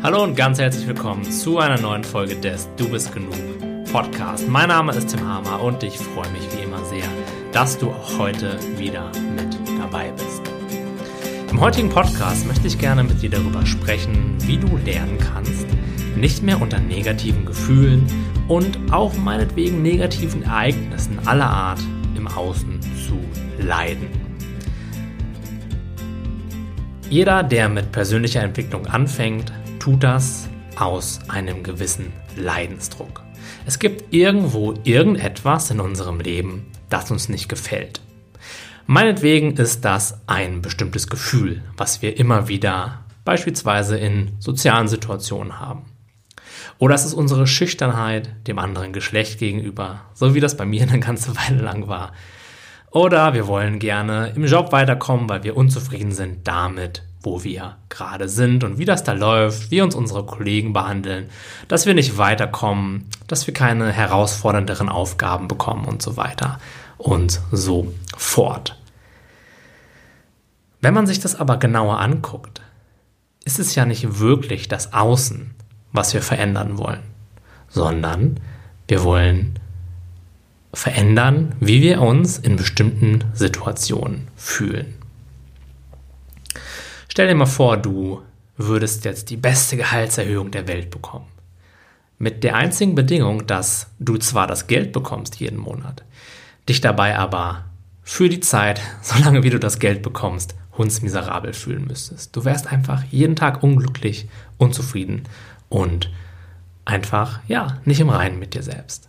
Hallo und ganz herzlich willkommen zu einer neuen Folge des Du bist genug Podcast. Mein Name ist Tim Hamer und ich freue mich wie immer sehr, dass du auch heute wieder mit dabei bist. Im heutigen Podcast möchte ich gerne mit dir darüber sprechen, wie du lernen kannst, nicht mehr unter negativen Gefühlen und auch meinetwegen negativen Ereignissen aller Art im Außen zu leiden. Jeder, der mit persönlicher Entwicklung anfängt, tut das aus einem gewissen Leidensdruck. Es gibt irgendwo irgendetwas in unserem Leben, das uns nicht gefällt. Meinetwegen ist das ein bestimmtes Gefühl, was wir immer wieder beispielsweise in sozialen Situationen haben. Oder es ist unsere Schüchternheit dem anderen Geschlecht gegenüber, so wie das bei mir eine ganze Weile lang war. Oder wir wollen gerne im Job weiterkommen, weil wir unzufrieden sind damit, wo wir gerade sind und wie das da läuft, wie uns unsere Kollegen behandeln, dass wir nicht weiterkommen, dass wir keine herausfordernderen Aufgaben bekommen und so weiter und so fort. Wenn man sich das aber genauer anguckt, ist es ja nicht wirklich das Außen, was wir verändern wollen, sondern wir wollen verändern, wie wir uns in bestimmten Situationen fühlen. Stell dir mal vor, du würdest jetzt die beste Gehaltserhöhung der Welt bekommen. Mit der einzigen Bedingung, dass du zwar das Geld bekommst jeden Monat, dich dabei aber für die Zeit, solange wie du das Geld bekommst, hundsmiserabel fühlen müsstest. Du wärst einfach jeden Tag unglücklich, unzufrieden und einfach, ja, nicht im Reinen mit dir selbst.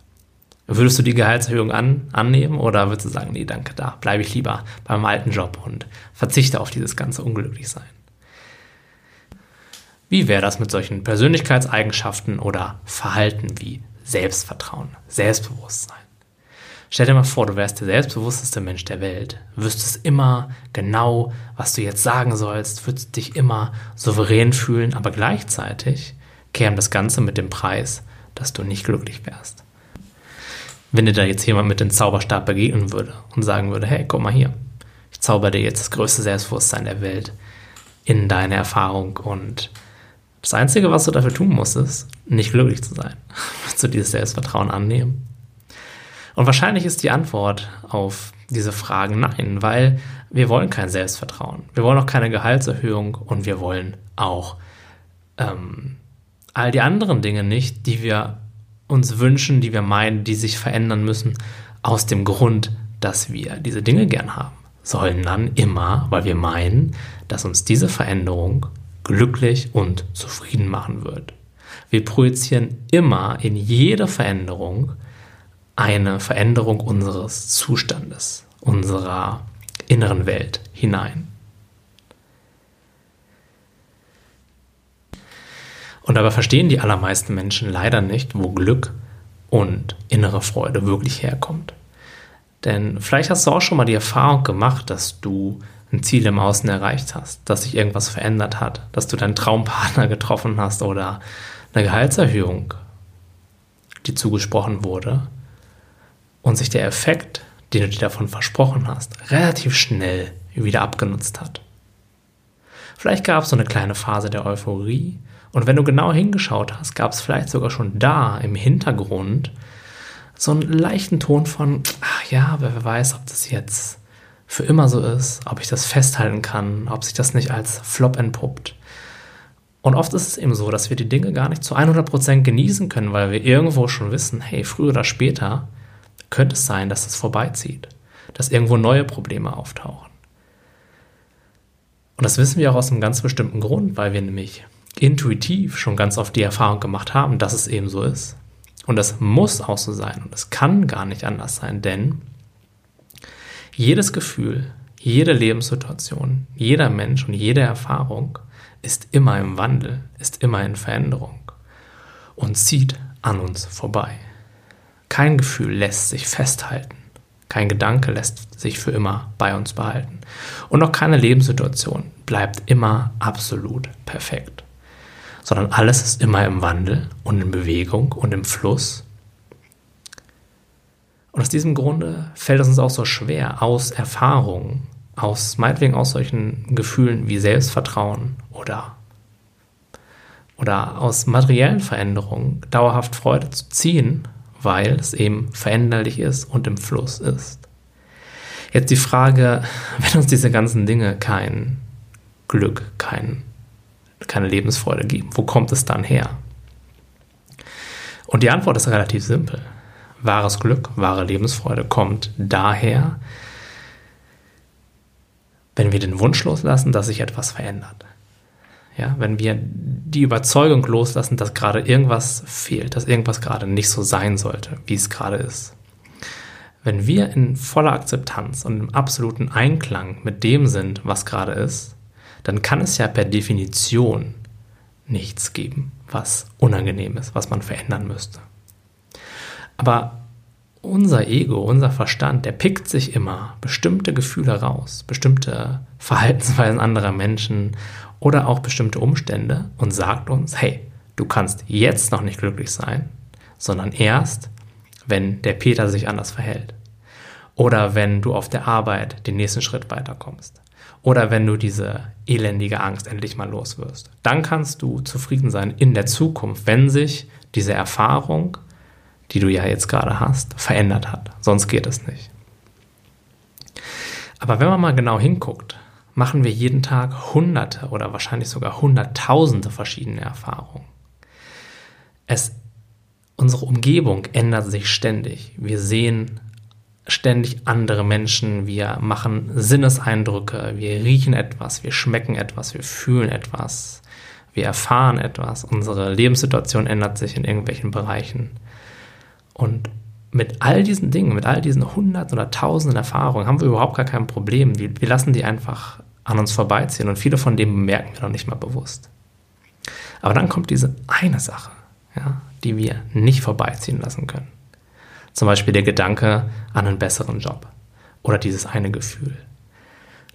Würdest du die Gehaltserhöhung an, annehmen oder würdest du sagen, nee, danke, da bleibe ich lieber beim alten Job und verzichte auf dieses ganze Unglücklichsein? Wie wäre das mit solchen Persönlichkeitseigenschaften oder Verhalten wie Selbstvertrauen, Selbstbewusstsein? Stell dir mal vor, du wärst der selbstbewussteste Mensch der Welt, wüsstest immer genau, was du jetzt sagen sollst, würdest dich immer souverän fühlen, aber gleichzeitig käme das Ganze mit dem Preis, dass du nicht glücklich wärst. Wenn dir da jetzt jemand mit dem Zauberstab begegnen würde und sagen würde, hey, guck mal hier, ich zauber dir jetzt das größte Selbstbewusstsein der Welt in deine Erfahrung und das Einzige, was du dafür tun musst, ist, nicht glücklich zu sein. Willst du dieses Selbstvertrauen annehmen? Und wahrscheinlich ist die Antwort auf diese Fragen nein, weil wir wollen kein Selbstvertrauen. Wir wollen auch keine Gehaltserhöhung und wir wollen auch ähm, all die anderen Dinge nicht, die wir uns wünschen, die wir meinen, die sich verändern müssen, aus dem Grund, dass wir diese Dinge gern haben, sollen dann immer, weil wir meinen, dass uns diese Veränderung glücklich und zufrieden machen wird. Wir projizieren immer in jede Veränderung eine Veränderung unseres Zustandes, unserer inneren Welt hinein. Und dabei verstehen die allermeisten Menschen leider nicht, wo Glück und innere Freude wirklich herkommt. Denn vielleicht hast du auch schon mal die Erfahrung gemacht, dass du ein Ziel im Außen erreicht hast, dass sich irgendwas verändert hat, dass du deinen Traumpartner getroffen hast oder eine Gehaltserhöhung, die zugesprochen wurde und sich der Effekt, den du dir davon versprochen hast, relativ schnell wieder abgenutzt hat. Vielleicht gab es so eine kleine Phase der Euphorie und wenn du genau hingeschaut hast, gab es vielleicht sogar schon da im Hintergrund so einen leichten Ton von, ach ja, wer weiß, ob das jetzt für immer so ist, ob ich das festhalten kann, ob sich das nicht als Flop entpuppt. Und oft ist es eben so, dass wir die Dinge gar nicht zu 100% genießen können, weil wir irgendwo schon wissen, hey, früher oder später könnte es sein, dass es vorbeizieht, dass irgendwo neue Probleme auftauchen. Und das wissen wir auch aus einem ganz bestimmten Grund, weil wir nämlich intuitiv schon ganz oft die Erfahrung gemacht haben, dass es eben so ist. Und das muss auch so sein und es kann gar nicht anders sein, denn jedes Gefühl, jede Lebenssituation, jeder Mensch und jede Erfahrung ist immer im Wandel, ist immer in Veränderung und zieht an uns vorbei. Kein Gefühl lässt sich festhalten. Kein Gedanke lässt sich für immer bei uns behalten. Und auch keine Lebenssituation bleibt immer absolut perfekt. Sondern alles ist immer im Wandel und in Bewegung und im Fluss und aus diesem Grunde fällt es uns auch so schwer, aus Erfahrungen, aus meinetwegen aus solchen Gefühlen wie Selbstvertrauen oder, oder aus materiellen Veränderungen dauerhaft Freude zu ziehen, weil es eben veränderlich ist und im Fluss ist. Jetzt die Frage, wenn uns diese ganzen Dinge kein Glück, kein, keine Lebensfreude geben, wo kommt es dann her? Und die Antwort ist relativ simpel. Wahres Glück, wahre Lebensfreude kommt daher, wenn wir den Wunsch loslassen, dass sich etwas verändert. Ja, wenn wir die Überzeugung loslassen, dass gerade irgendwas fehlt, dass irgendwas gerade nicht so sein sollte, wie es gerade ist. Wenn wir in voller Akzeptanz und im absoluten Einklang mit dem sind, was gerade ist, dann kann es ja per Definition nichts geben, was unangenehm ist, was man verändern müsste. Aber unser Ego, unser Verstand, der pickt sich immer bestimmte Gefühle raus, bestimmte Verhaltensweisen anderer Menschen oder auch bestimmte Umstände und sagt uns, hey, du kannst jetzt noch nicht glücklich sein, sondern erst, wenn der Peter sich anders verhält. Oder wenn du auf der Arbeit den nächsten Schritt weiterkommst. Oder wenn du diese elendige Angst endlich mal los wirst. Dann kannst du zufrieden sein in der Zukunft, wenn sich diese Erfahrung die du ja jetzt gerade hast, verändert hat. Sonst geht es nicht. Aber wenn man mal genau hinguckt, machen wir jeden Tag hunderte oder wahrscheinlich sogar hunderttausende verschiedene Erfahrungen. Es, unsere Umgebung ändert sich ständig. Wir sehen ständig andere Menschen, wir machen Sinneseindrücke, wir riechen etwas, wir schmecken etwas, wir fühlen etwas, wir erfahren etwas, unsere Lebenssituation ändert sich in irgendwelchen Bereichen. Und mit all diesen Dingen, mit all diesen Hunderten oder Tausenden Erfahrungen haben wir überhaupt gar kein Problem. Wir, wir lassen die einfach an uns vorbeiziehen und viele von denen bemerken wir noch nicht mal bewusst. Aber dann kommt diese eine Sache, ja, die wir nicht vorbeiziehen lassen können. Zum Beispiel der Gedanke an einen besseren Job oder dieses eine Gefühl.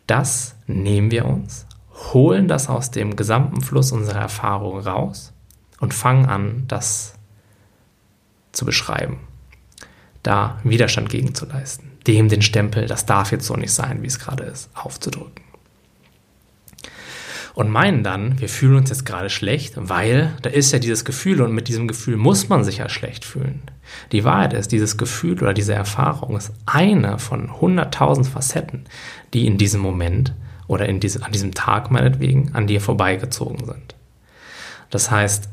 Das nehmen wir uns, holen das aus dem gesamten Fluss unserer Erfahrungen raus und fangen an, das zu beschreiben, da Widerstand gegen zu leisten, dem den Stempel, das darf jetzt so nicht sein, wie es gerade ist, aufzudrücken. Und meinen dann, wir fühlen uns jetzt gerade schlecht, weil da ist ja dieses Gefühl und mit diesem Gefühl muss man sich ja schlecht fühlen. Die Wahrheit ist, dieses Gefühl oder diese Erfahrung ist eine von 100.000 Facetten, die in diesem Moment oder in diese, an diesem Tag meinetwegen an dir vorbeigezogen sind. Das heißt,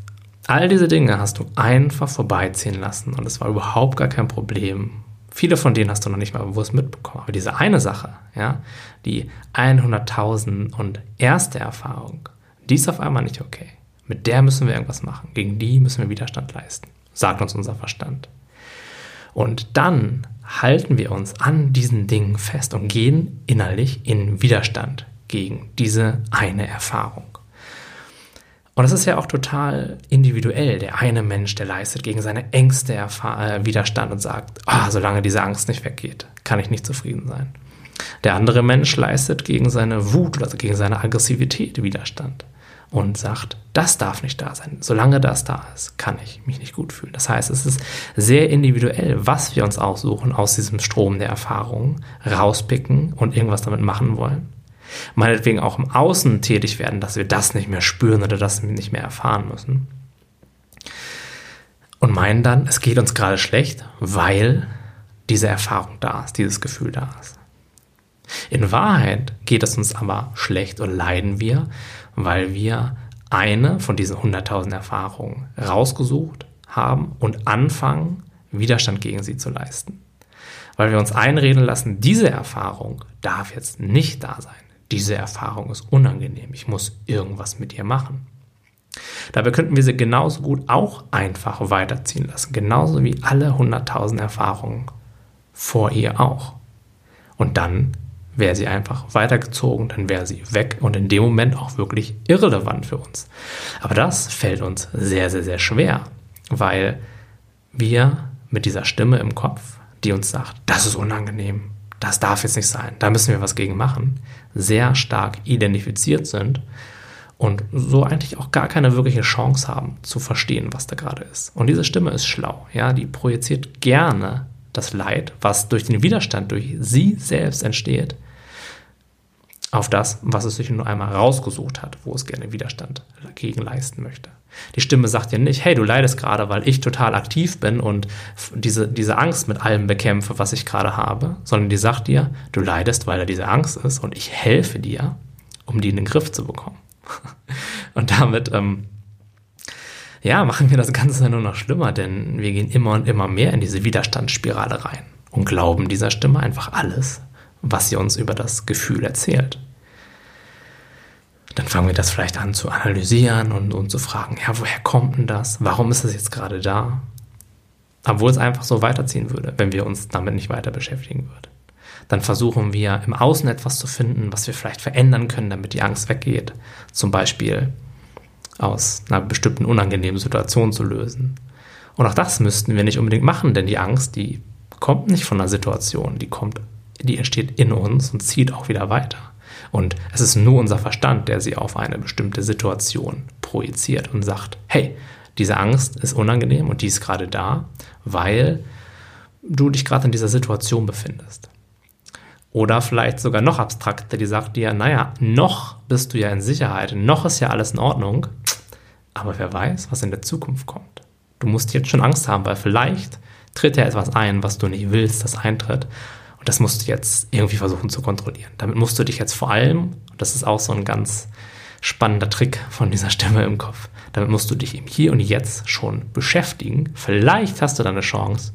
All diese Dinge hast du einfach vorbeiziehen lassen und es war überhaupt gar kein Problem. Viele von denen hast du noch nicht mal bewusst mitbekommen. Aber diese eine Sache, ja, die 100.000 und erste Erfahrung, die ist auf einmal nicht okay. Mit der müssen wir irgendwas machen. Gegen die müssen wir Widerstand leisten, sagt uns unser Verstand. Und dann halten wir uns an diesen Dingen fest und gehen innerlich in Widerstand gegen diese eine Erfahrung. Und das ist ja auch total individuell. Der eine Mensch, der leistet gegen seine Ängste äh, Widerstand und sagt, ah, solange diese Angst nicht weggeht, kann ich nicht zufrieden sein. Der andere Mensch leistet gegen seine Wut oder gegen seine Aggressivität Widerstand und sagt, das darf nicht da sein. Solange das da ist, kann ich mich nicht gut fühlen. Das heißt, es ist sehr individuell, was wir uns aussuchen aus diesem Strom der Erfahrungen, rauspicken und irgendwas damit machen wollen meinetwegen auch im Außen tätig werden, dass wir das nicht mehr spüren oder das nicht mehr erfahren müssen. Und meinen dann, es geht uns gerade schlecht, weil diese Erfahrung da ist, dieses Gefühl da ist. In Wahrheit geht es uns aber schlecht und leiden wir, weil wir eine von diesen 100.000 Erfahrungen rausgesucht haben und anfangen, Widerstand gegen sie zu leisten. Weil wir uns einreden lassen, diese Erfahrung darf jetzt nicht da sein diese Erfahrung ist unangenehm, ich muss irgendwas mit ihr machen. Dabei könnten wir sie genauso gut auch einfach weiterziehen lassen, genauso wie alle 100.000 Erfahrungen vor ihr auch. Und dann wäre sie einfach weitergezogen, dann wäre sie weg und in dem Moment auch wirklich irrelevant für uns. Aber das fällt uns sehr, sehr, sehr schwer, weil wir mit dieser Stimme im Kopf, die uns sagt, das ist unangenehm, das darf jetzt nicht sein, da müssen wir was gegen machen, sehr stark identifiziert sind und so eigentlich auch gar keine wirkliche Chance haben zu verstehen, was da gerade ist. Und diese Stimme ist schlau, ja, die projiziert gerne das Leid, was durch den Widerstand durch sie selbst entsteht, auf das, was es sich nur einmal rausgesucht hat, wo es gerne Widerstand dagegen leisten möchte. Die Stimme sagt dir nicht, hey, du leidest gerade, weil ich total aktiv bin und diese, diese Angst mit allem bekämpfe, was ich gerade habe, sondern die sagt dir, du leidest, weil da diese Angst ist und ich helfe dir, um die in den Griff zu bekommen. Und damit, ähm, ja, machen wir das Ganze nur noch schlimmer, denn wir gehen immer und immer mehr in diese Widerstandsspirale rein und glauben dieser Stimme einfach alles, was sie uns über das Gefühl erzählt dann fangen wir das vielleicht an zu analysieren und, und zu fragen, ja, woher kommt denn das? Warum ist es jetzt gerade da? Obwohl es einfach so weiterziehen würde, wenn wir uns damit nicht weiter beschäftigen würden. Dann versuchen wir im Außen etwas zu finden, was wir vielleicht verändern können, damit die Angst weggeht. Zum Beispiel aus einer bestimmten unangenehmen Situation zu lösen. Und auch das müssten wir nicht unbedingt machen, denn die Angst, die kommt nicht von einer Situation, die kommt, die entsteht in uns und zieht auch wieder weiter. Und es ist nur unser Verstand, der sie auf eine bestimmte Situation projiziert und sagt, hey, diese Angst ist unangenehm und die ist gerade da, weil du dich gerade in dieser Situation befindest. Oder vielleicht sogar noch abstrakter, die sagt dir, naja, noch bist du ja in Sicherheit, noch ist ja alles in Ordnung, aber wer weiß, was in der Zukunft kommt. Du musst jetzt schon Angst haben, weil vielleicht tritt ja etwas ein, was du nicht willst, das eintritt. Und das musst du jetzt irgendwie versuchen zu kontrollieren. Damit musst du dich jetzt vor allem, und das ist auch so ein ganz spannender Trick von dieser Stimme im Kopf, damit musst du dich im Hier und Jetzt schon beschäftigen. Vielleicht hast du dann eine Chance,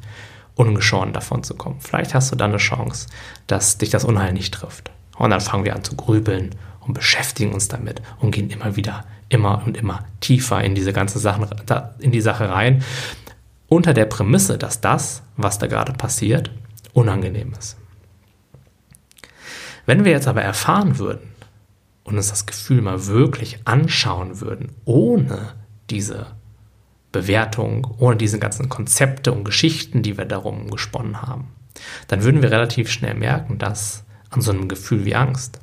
ungeschoren davon zu kommen. Vielleicht hast du dann eine Chance, dass dich das Unheil nicht trifft. Und dann fangen wir an zu grübeln und beschäftigen uns damit und gehen immer wieder, immer und immer tiefer in diese ganze Sache, in die Sache rein. Unter der Prämisse, dass das, was da gerade passiert, unangenehm ist. Wenn wir jetzt aber erfahren würden und uns das Gefühl mal wirklich anschauen würden, ohne diese Bewertung, ohne diese ganzen Konzepte und Geschichten, die wir darum gesponnen haben, dann würden wir relativ schnell merken, dass an so einem Gefühl wie Angst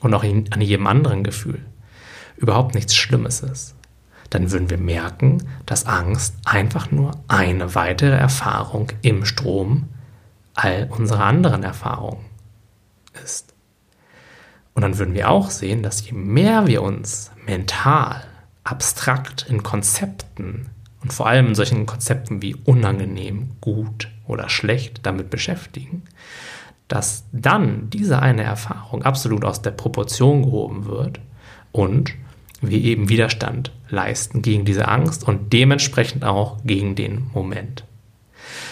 und auch an jedem anderen Gefühl überhaupt nichts Schlimmes ist. Dann würden wir merken, dass Angst einfach nur eine weitere Erfahrung im Strom all unserer anderen Erfahrungen ist. Und dann würden wir auch sehen, dass je mehr wir uns mental, abstrakt in Konzepten und vor allem in solchen Konzepten wie unangenehm, gut oder schlecht damit beschäftigen, dass dann diese eine Erfahrung absolut aus der Proportion gehoben wird und wir eben Widerstand leisten gegen diese Angst und dementsprechend auch gegen den Moment.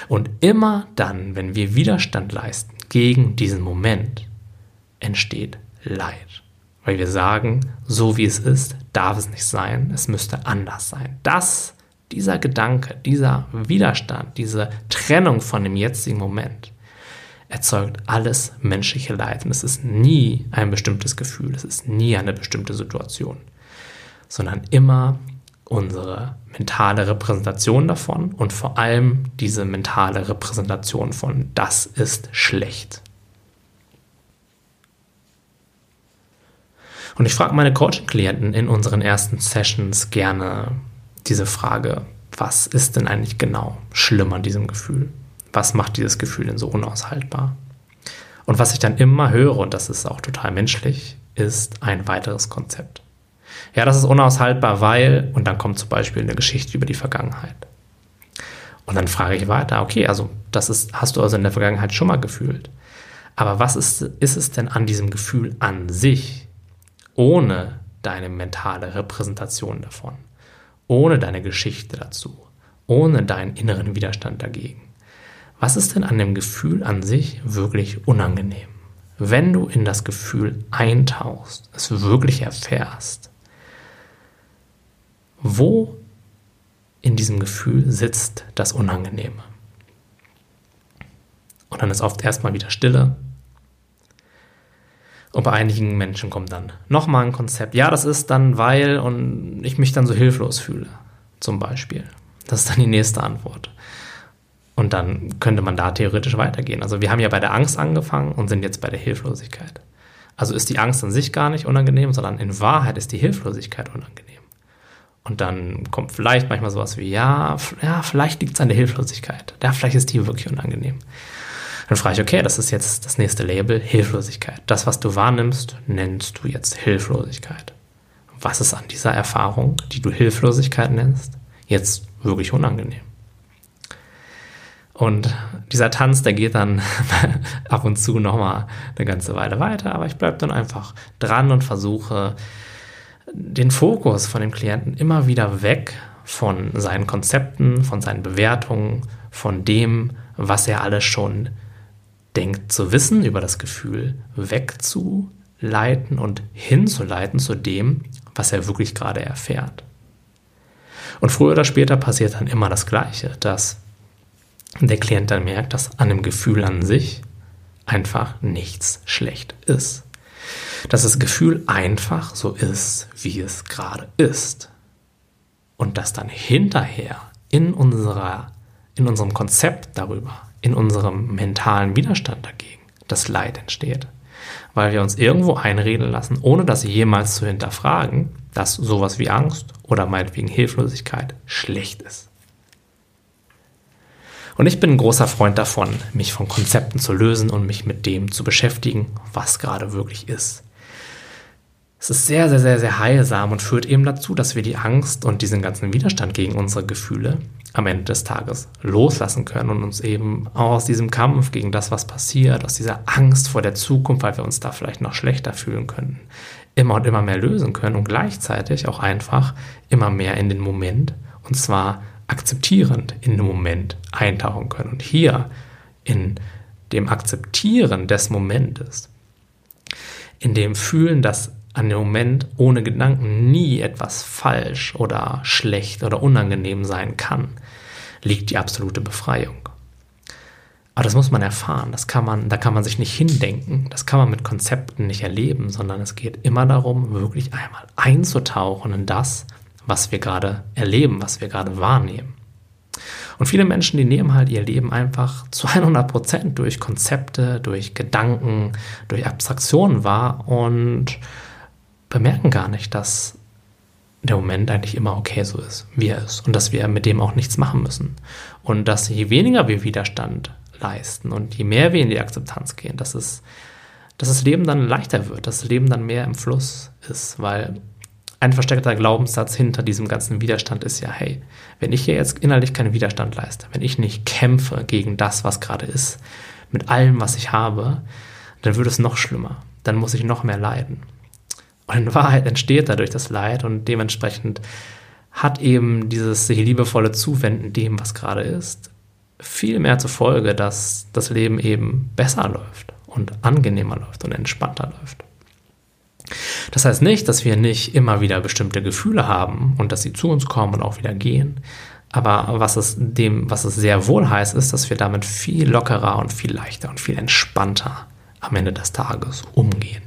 Und immer dann, wenn wir Widerstand leisten gegen diesen Moment, entsteht Leid. Weil wir sagen, so wie es ist, darf es nicht sein, es müsste anders sein. Das, dieser Gedanke, dieser Widerstand, diese Trennung von dem jetzigen Moment erzeugt alles menschliche Leid. Und es ist nie ein bestimmtes Gefühl, es ist nie eine bestimmte Situation, sondern immer unsere mentale Repräsentation davon und vor allem diese mentale Repräsentation von das ist schlecht. Und ich frage meine Coaching-Klienten in unseren ersten Sessions gerne diese Frage, was ist denn eigentlich genau schlimm an diesem Gefühl? Was macht dieses Gefühl denn so unaushaltbar? Und was ich dann immer höre, und das ist auch total menschlich, ist ein weiteres Konzept. Ja, das ist unaushaltbar, weil, und dann kommt zum Beispiel eine Geschichte über die Vergangenheit. Und dann frage ich weiter, okay, also das ist, hast du also in der Vergangenheit schon mal gefühlt. Aber was ist, ist es denn an diesem Gefühl an sich, ohne deine mentale Repräsentation davon, ohne deine Geschichte dazu, ohne deinen inneren Widerstand dagegen? Was ist denn an dem Gefühl an sich wirklich unangenehm? Wenn du in das Gefühl eintauchst, es wirklich erfährst, wo in diesem Gefühl sitzt das Unangenehme? Und dann ist oft erstmal wieder Stille. Und bei einigen Menschen kommt dann nochmal ein Konzept. Ja, das ist dann, weil und ich mich dann so hilflos fühle, zum Beispiel. Das ist dann die nächste Antwort. Und dann könnte man da theoretisch weitergehen. Also wir haben ja bei der Angst angefangen und sind jetzt bei der Hilflosigkeit. Also ist die Angst an sich gar nicht unangenehm, sondern in Wahrheit ist die Hilflosigkeit unangenehm. Und dann kommt vielleicht manchmal sowas wie, ja, ja vielleicht liegt es an der Hilflosigkeit. Ja, vielleicht ist die wirklich unangenehm. Dann frage ich, okay, das ist jetzt das nächste Label, Hilflosigkeit. Das, was du wahrnimmst, nennst du jetzt Hilflosigkeit. was ist an dieser Erfahrung, die du Hilflosigkeit nennst, jetzt wirklich unangenehm. Und dieser Tanz, der geht dann ab und zu nochmal eine ganze Weile weiter, aber ich bleibe dann einfach dran und versuche den Fokus von dem Klienten immer wieder weg von seinen Konzepten, von seinen Bewertungen, von dem, was er alles schon denkt zu wissen über das Gefühl, wegzuleiten und hinzuleiten zu dem, was er wirklich gerade erfährt. Und früher oder später passiert dann immer das Gleiche, dass der Klient dann merkt, dass an dem Gefühl an sich einfach nichts schlecht ist. Dass das Gefühl einfach so ist, wie es gerade ist. Und dass dann hinterher in, unserer, in unserem Konzept darüber, in unserem mentalen Widerstand dagegen, das Leid entsteht. Weil wir uns irgendwo einreden lassen, ohne das jemals zu hinterfragen, dass sowas wie Angst oder meinetwegen Hilflosigkeit schlecht ist. Und ich bin ein großer Freund davon, mich von Konzepten zu lösen und mich mit dem zu beschäftigen, was gerade wirklich ist. Es ist sehr, sehr, sehr, sehr heilsam und führt eben dazu, dass wir die Angst und diesen ganzen Widerstand gegen unsere Gefühle am Ende des Tages loslassen können und uns eben aus diesem Kampf gegen das, was passiert, aus dieser Angst vor der Zukunft, weil wir uns da vielleicht noch schlechter fühlen könnten, immer und immer mehr lösen können und gleichzeitig auch einfach immer mehr in den Moment und zwar akzeptierend in den Moment eintauchen können. Und hier in dem Akzeptieren des Momentes, in dem Fühlen, dass an dem Moment ohne Gedanken nie etwas falsch oder schlecht oder unangenehm sein kann, liegt die absolute Befreiung. Aber das muss man erfahren, das kann man, da kann man sich nicht hindenken, das kann man mit Konzepten nicht erleben, sondern es geht immer darum, wirklich einmal einzutauchen in das, was wir gerade erleben, was wir gerade wahrnehmen. Und viele Menschen, die nehmen halt ihr Leben einfach zu 100 Prozent durch Konzepte, durch Gedanken, durch Abstraktionen wahr und bemerken gar nicht, dass der Moment eigentlich immer okay so ist, wie er ist und dass wir mit dem auch nichts machen müssen. Und dass je weniger wir Widerstand leisten und je mehr wir in die Akzeptanz gehen, dass es dass das Leben dann leichter wird, dass das Leben dann mehr im Fluss ist, weil ein versteckter Glaubenssatz hinter diesem ganzen Widerstand ist ja, hey, wenn ich hier jetzt innerlich keinen Widerstand leiste, wenn ich nicht kämpfe gegen das, was gerade ist, mit allem, was ich habe, dann wird es noch schlimmer. Dann muss ich noch mehr leiden. Und in Wahrheit entsteht dadurch das Leid und dementsprechend hat eben dieses sich liebevolle Zuwenden dem, was gerade ist, viel mehr zur Folge, dass das Leben eben besser läuft und angenehmer läuft und entspannter läuft. Das heißt nicht, dass wir nicht immer wieder bestimmte Gefühle haben und dass sie zu uns kommen und auch wieder gehen. Aber was es dem, was es sehr wohl heißt, ist, dass wir damit viel lockerer und viel leichter und viel entspannter am Ende des Tages umgehen.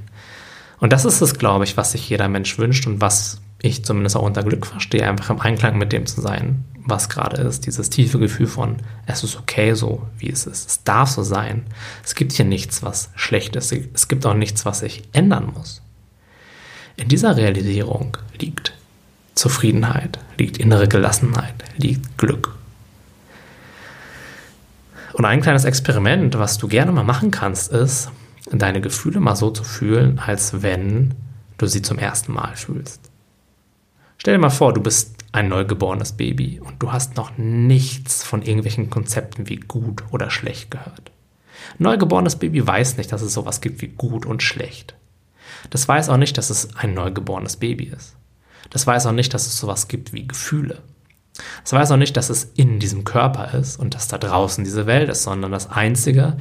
Und das ist es, glaube ich, was sich jeder Mensch wünscht und was ich zumindest auch unter Glück verstehe, einfach im Einklang mit dem zu sein, was gerade ist. Dieses tiefe Gefühl von, es ist okay so, wie es ist. Es darf so sein. Es gibt hier nichts, was schlecht ist. Es gibt auch nichts, was sich ändern muss. In dieser Realisierung liegt Zufriedenheit, liegt innere Gelassenheit, liegt Glück. Und ein kleines Experiment, was du gerne mal machen kannst, ist, deine Gefühle mal so zu fühlen, als wenn du sie zum ersten Mal fühlst. Stell dir mal vor, du bist ein neugeborenes Baby und du hast noch nichts von irgendwelchen Konzepten wie gut oder schlecht gehört. Ein neugeborenes Baby weiß nicht, dass es sowas gibt wie gut und schlecht. Das weiß auch nicht, dass es ein neugeborenes Baby ist. Das weiß auch nicht, dass es sowas gibt wie Gefühle. Das weiß auch nicht, dass es in diesem Körper ist und dass da draußen diese Welt ist, sondern das Einzige,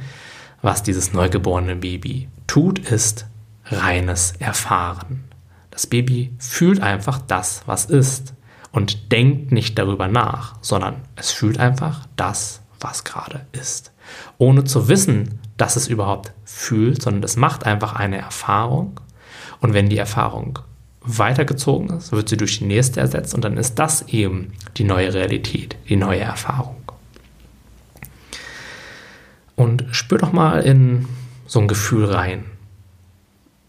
was dieses neugeborene Baby tut, ist reines Erfahren. Das Baby fühlt einfach das, was ist und denkt nicht darüber nach, sondern es fühlt einfach das, was gerade ist. Ohne zu wissen, dass es überhaupt fühlt, sondern es macht einfach eine Erfahrung und wenn die Erfahrung weitergezogen ist, wird sie durch die nächste ersetzt und dann ist das eben die neue Realität, die neue Erfahrung. Und spür doch mal in so ein Gefühl rein,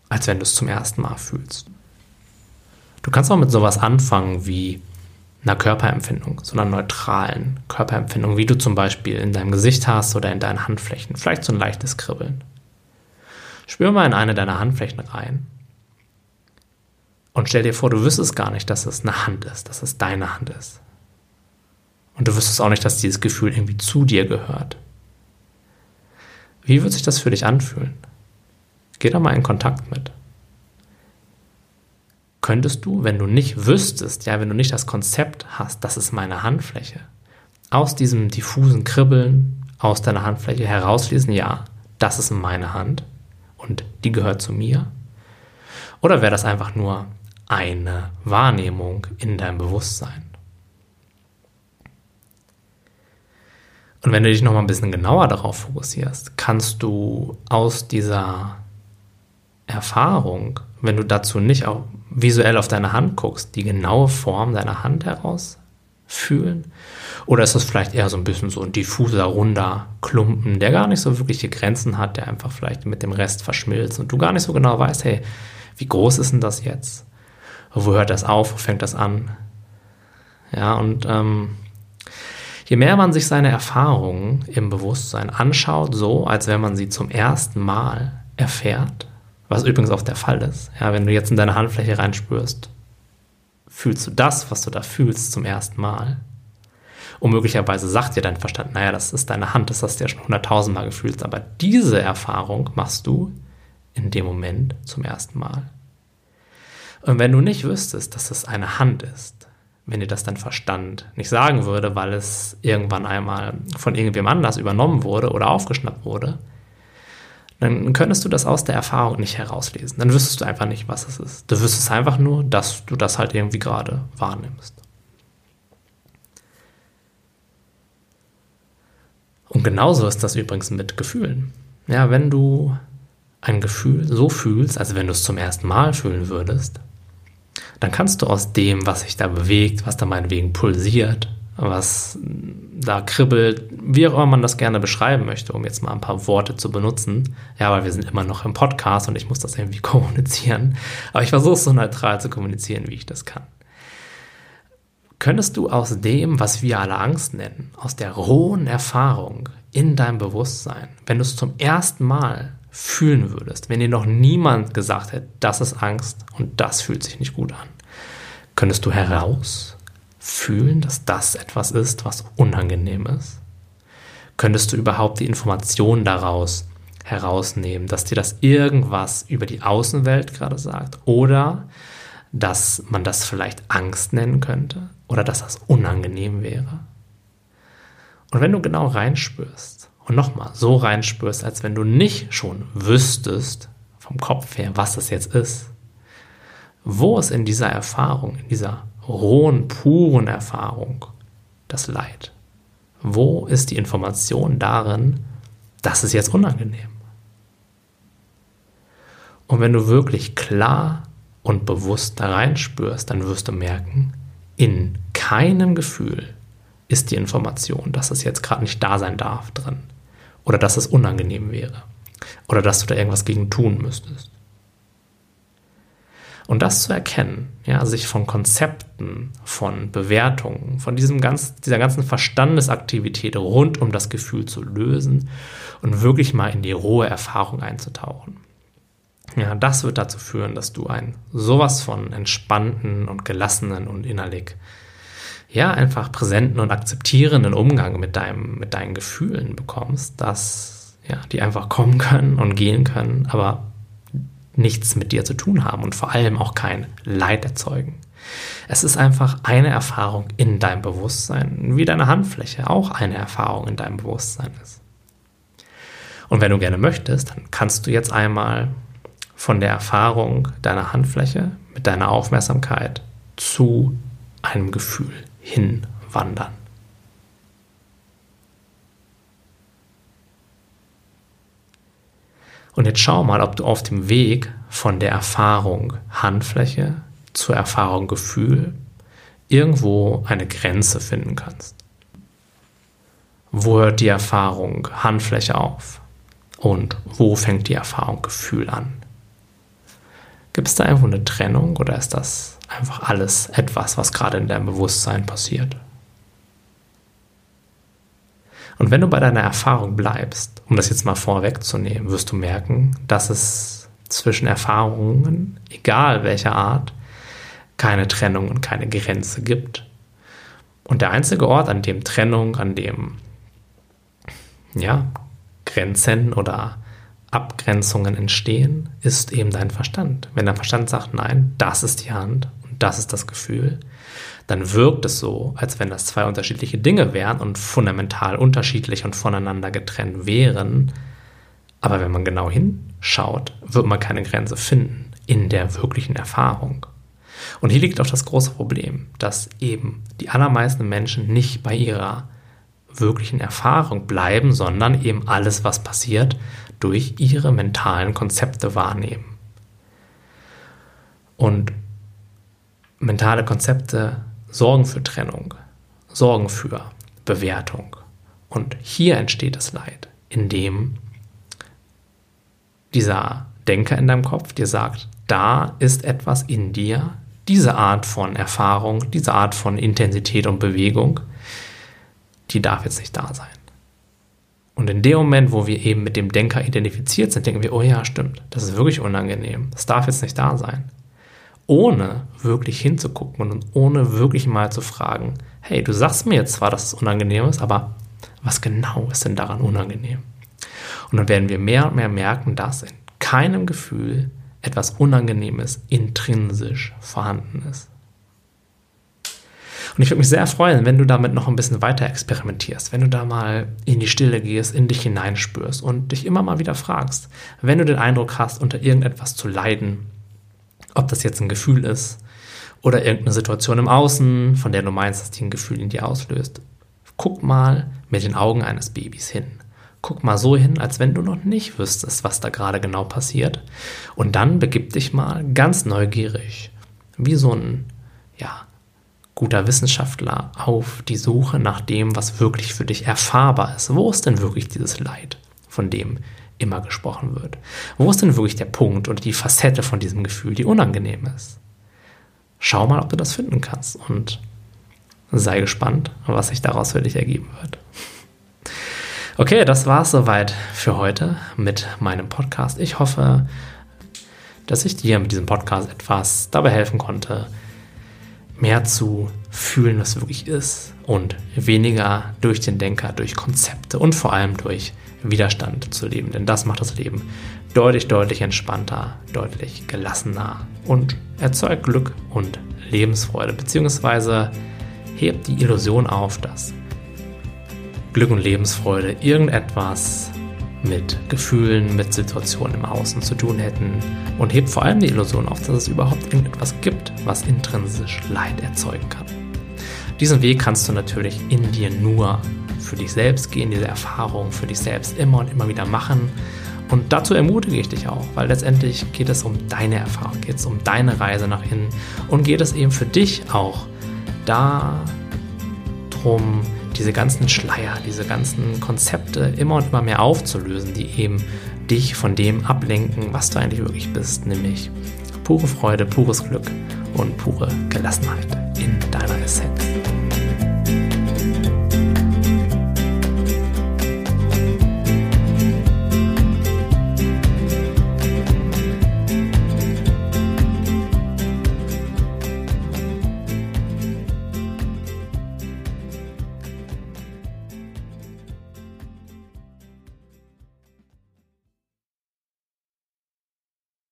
als wenn du es zum ersten Mal fühlst. Du kannst auch mit sowas anfangen wie einer Körperempfindung, so einer neutralen Körperempfindung, wie du zum Beispiel in deinem Gesicht hast oder in deinen Handflächen, vielleicht so ein leichtes Kribbeln. Spür mal in eine deiner Handflächen rein Und stell dir vor, du wüsstest gar nicht, dass es eine Hand ist, dass es deine Hand ist. Und du wüsstest auch nicht, dass dieses Gefühl irgendwie zu dir gehört. Wie wird sich das für dich anfühlen? Geh da mal in Kontakt mit. Könntest du, wenn du nicht wüsstest, ja, wenn du nicht das Konzept hast, das ist meine Handfläche, aus diesem diffusen Kribbeln aus deiner Handfläche herauslesen, ja, das ist meine Hand und die gehört zu mir? Oder wäre das einfach nur eine Wahrnehmung in deinem Bewusstsein? Und wenn du dich noch mal ein bisschen genauer darauf fokussierst, kannst du aus dieser Erfahrung, wenn du dazu nicht auch visuell auf deine Hand guckst, die genaue Form deiner Hand heraus fühlen? Oder ist das vielleicht eher so ein bisschen so ein diffuser, runder Klumpen, der gar nicht so wirkliche Grenzen hat, der einfach vielleicht mit dem Rest verschmilzt und du gar nicht so genau weißt, hey, wie groß ist denn das jetzt? Wo hört das auf? Wo fängt das an? Ja, und ähm, Je mehr man sich seine Erfahrungen im Bewusstsein anschaut, so als wenn man sie zum ersten Mal erfährt, was übrigens auch der Fall ist, ja, wenn du jetzt in deine Handfläche reinspürst, fühlst du das, was du da fühlst, zum ersten Mal. Und möglicherweise sagt dir dein Verstand, naja, das ist deine Hand, das hast du ja schon hunderttausendmal gefühlt, aber diese Erfahrung machst du in dem Moment zum ersten Mal. Und wenn du nicht wüsstest, dass es eine Hand ist, wenn dir das dein Verstand nicht sagen würde, weil es irgendwann einmal von irgendwem anders übernommen wurde oder aufgeschnappt wurde, dann könntest du das aus der Erfahrung nicht herauslesen. Dann wüsstest du einfach nicht, was es ist. Du wüsstest einfach nur, dass du das halt irgendwie gerade wahrnimmst. Und genauso ist das übrigens mit Gefühlen. Ja, wenn du ein Gefühl so fühlst, als wenn du es zum ersten Mal fühlen würdest, dann kannst du aus dem, was sich da bewegt, was da meinetwegen pulsiert, was da kribbelt, wie auch immer man das gerne beschreiben möchte, um jetzt mal ein paar Worte zu benutzen. Ja, weil wir sind immer noch im Podcast und ich muss das irgendwie kommunizieren. Aber ich versuche es so neutral zu kommunizieren, wie ich das kann. Könntest du aus dem, was wir alle Angst nennen, aus der rohen Erfahrung in deinem Bewusstsein, wenn du es zum ersten Mal fühlen würdest, wenn dir noch niemand gesagt hätte, das ist Angst und das fühlt sich nicht gut an, könntest du heraus fühlen, dass das etwas ist, was unangenehm ist? Könntest du überhaupt die Information daraus herausnehmen, dass dir das irgendwas über die Außenwelt gerade sagt oder dass man das vielleicht Angst nennen könnte oder dass das unangenehm wäre? Und wenn du genau reinspürst, und nochmal so reinspürst, als wenn du nicht schon wüsstest vom Kopf her, was das jetzt ist. Wo ist in dieser Erfahrung, in dieser rohen, puren Erfahrung das Leid? Wo ist die Information darin, das ist jetzt unangenehm? Und wenn du wirklich klar und bewusst da reinspürst, dann wirst du merken, in keinem Gefühl ist die Information, dass es jetzt gerade nicht da sein darf drin oder dass es unangenehm wäre oder dass du da irgendwas gegen tun müsstest. Und das zu erkennen, ja, sich von Konzepten, von Bewertungen, von diesem ganz, dieser ganzen Verstandesaktivität rund um das Gefühl zu lösen und wirklich mal in die rohe Erfahrung einzutauchen. Ja, das wird dazu führen, dass du einen sowas von entspannten und gelassenen und innerlich ja, einfach präsenten und akzeptierenden Umgang mit, deinem, mit deinen Gefühlen bekommst, dass ja, die einfach kommen können und gehen können, aber nichts mit dir zu tun haben und vor allem auch kein Leid erzeugen. Es ist einfach eine Erfahrung in deinem Bewusstsein, wie deine Handfläche auch eine Erfahrung in deinem Bewusstsein ist. Und wenn du gerne möchtest, dann kannst du jetzt einmal von der Erfahrung deiner Handfläche mit deiner Aufmerksamkeit zu einem Gefühl hinwandern. Und jetzt schau mal, ob du auf dem Weg von der Erfahrung Handfläche zur Erfahrung Gefühl irgendwo eine Grenze finden kannst. Wo hört die Erfahrung Handfläche auf? Und wo fängt die Erfahrung Gefühl an? Gibt es da irgendwo eine Trennung oder ist das einfach alles etwas, was gerade in deinem Bewusstsein passiert. Und wenn du bei deiner Erfahrung bleibst, um das jetzt mal vorwegzunehmen, wirst du merken, dass es zwischen Erfahrungen, egal welcher Art, keine Trennung und keine Grenze gibt. Und der einzige Ort, an dem Trennung, an dem ja, Grenzen oder Abgrenzungen entstehen, ist eben dein Verstand. Wenn dein Verstand sagt, nein, das ist die Hand das ist das Gefühl, dann wirkt es so, als wenn das zwei unterschiedliche Dinge wären und fundamental unterschiedlich und voneinander getrennt wären. Aber wenn man genau hinschaut, wird man keine Grenze finden in der wirklichen Erfahrung. Und hier liegt auch das große Problem, dass eben die allermeisten Menschen nicht bei ihrer wirklichen Erfahrung bleiben, sondern eben alles, was passiert, durch ihre mentalen Konzepte wahrnehmen. Und mentale Konzepte sorgen für Trennung, sorgen für Bewertung. Und hier entsteht das Leid, indem dieser Denker in deinem Kopf dir sagt, da ist etwas in dir, diese Art von Erfahrung, diese Art von Intensität und Bewegung, die darf jetzt nicht da sein. Und in dem Moment, wo wir eben mit dem Denker identifiziert sind, denken wir, oh ja, stimmt, das ist wirklich unangenehm, das darf jetzt nicht da sein. Ohne wirklich hinzugucken und ohne wirklich mal zu fragen, hey, du sagst mir jetzt zwar, dass es unangenehm ist, aber was genau ist denn daran unangenehm? Und dann werden wir mehr und mehr merken, dass in keinem Gefühl etwas Unangenehmes intrinsisch vorhanden ist. Und ich würde mich sehr freuen, wenn du damit noch ein bisschen weiter experimentierst, wenn du da mal in die Stille gehst, in dich hineinspürst und dich immer mal wieder fragst, wenn du den Eindruck hast, unter irgendetwas zu leiden, ob das jetzt ein Gefühl ist oder irgendeine Situation im Außen, von der du meinst, dass die ein Gefühl in dir auslöst, guck mal mit den Augen eines Babys hin. Guck mal so hin, als wenn du noch nicht wüsstest, was da gerade genau passiert. Und dann begib dich mal ganz neugierig, wie so ein, ja, guter Wissenschaftler auf die Suche nach dem, was wirklich für dich erfahrbar ist. Wo ist denn wirklich dieses Leid, von dem immer gesprochen wird? Wo ist denn wirklich der Punkt oder die Facette von diesem Gefühl, die unangenehm ist? Schau mal, ob du das finden kannst und sei gespannt, was sich daraus für dich ergeben wird. Okay, das war es soweit für heute mit meinem Podcast. Ich hoffe, dass ich dir mit diesem Podcast etwas dabei helfen konnte, mehr zu fühlen, was wirklich ist und weniger durch den Denker, durch Konzepte und vor allem durch Widerstand zu leben. Denn das macht das Leben deutlich, deutlich entspannter, deutlich gelassener und erzeugt Glück und Lebensfreude, beziehungsweise hebt die Illusion auf, dass Glück und Lebensfreude irgendetwas mit Gefühlen, mit Situationen im Außen zu tun hätten und hebt vor allem die Illusion auf, dass es überhaupt irgendetwas gibt, was intrinsisch Leid erzeugen kann. Diesen Weg kannst du natürlich in dir nur für dich selbst gehen, diese Erfahrung für dich selbst immer und immer wieder machen. Und dazu ermutige ich dich auch, weil letztendlich geht es um deine Erfahrung, geht es um deine Reise nach innen und geht es eben für dich auch darum, diese ganzen Schleier, diese ganzen Konzepte immer und immer mehr aufzulösen, die eben dich von dem ablenken, was du eigentlich wirklich bist, nämlich pure Freude, pures Glück und pure Gelassenheit in deiner Essenz.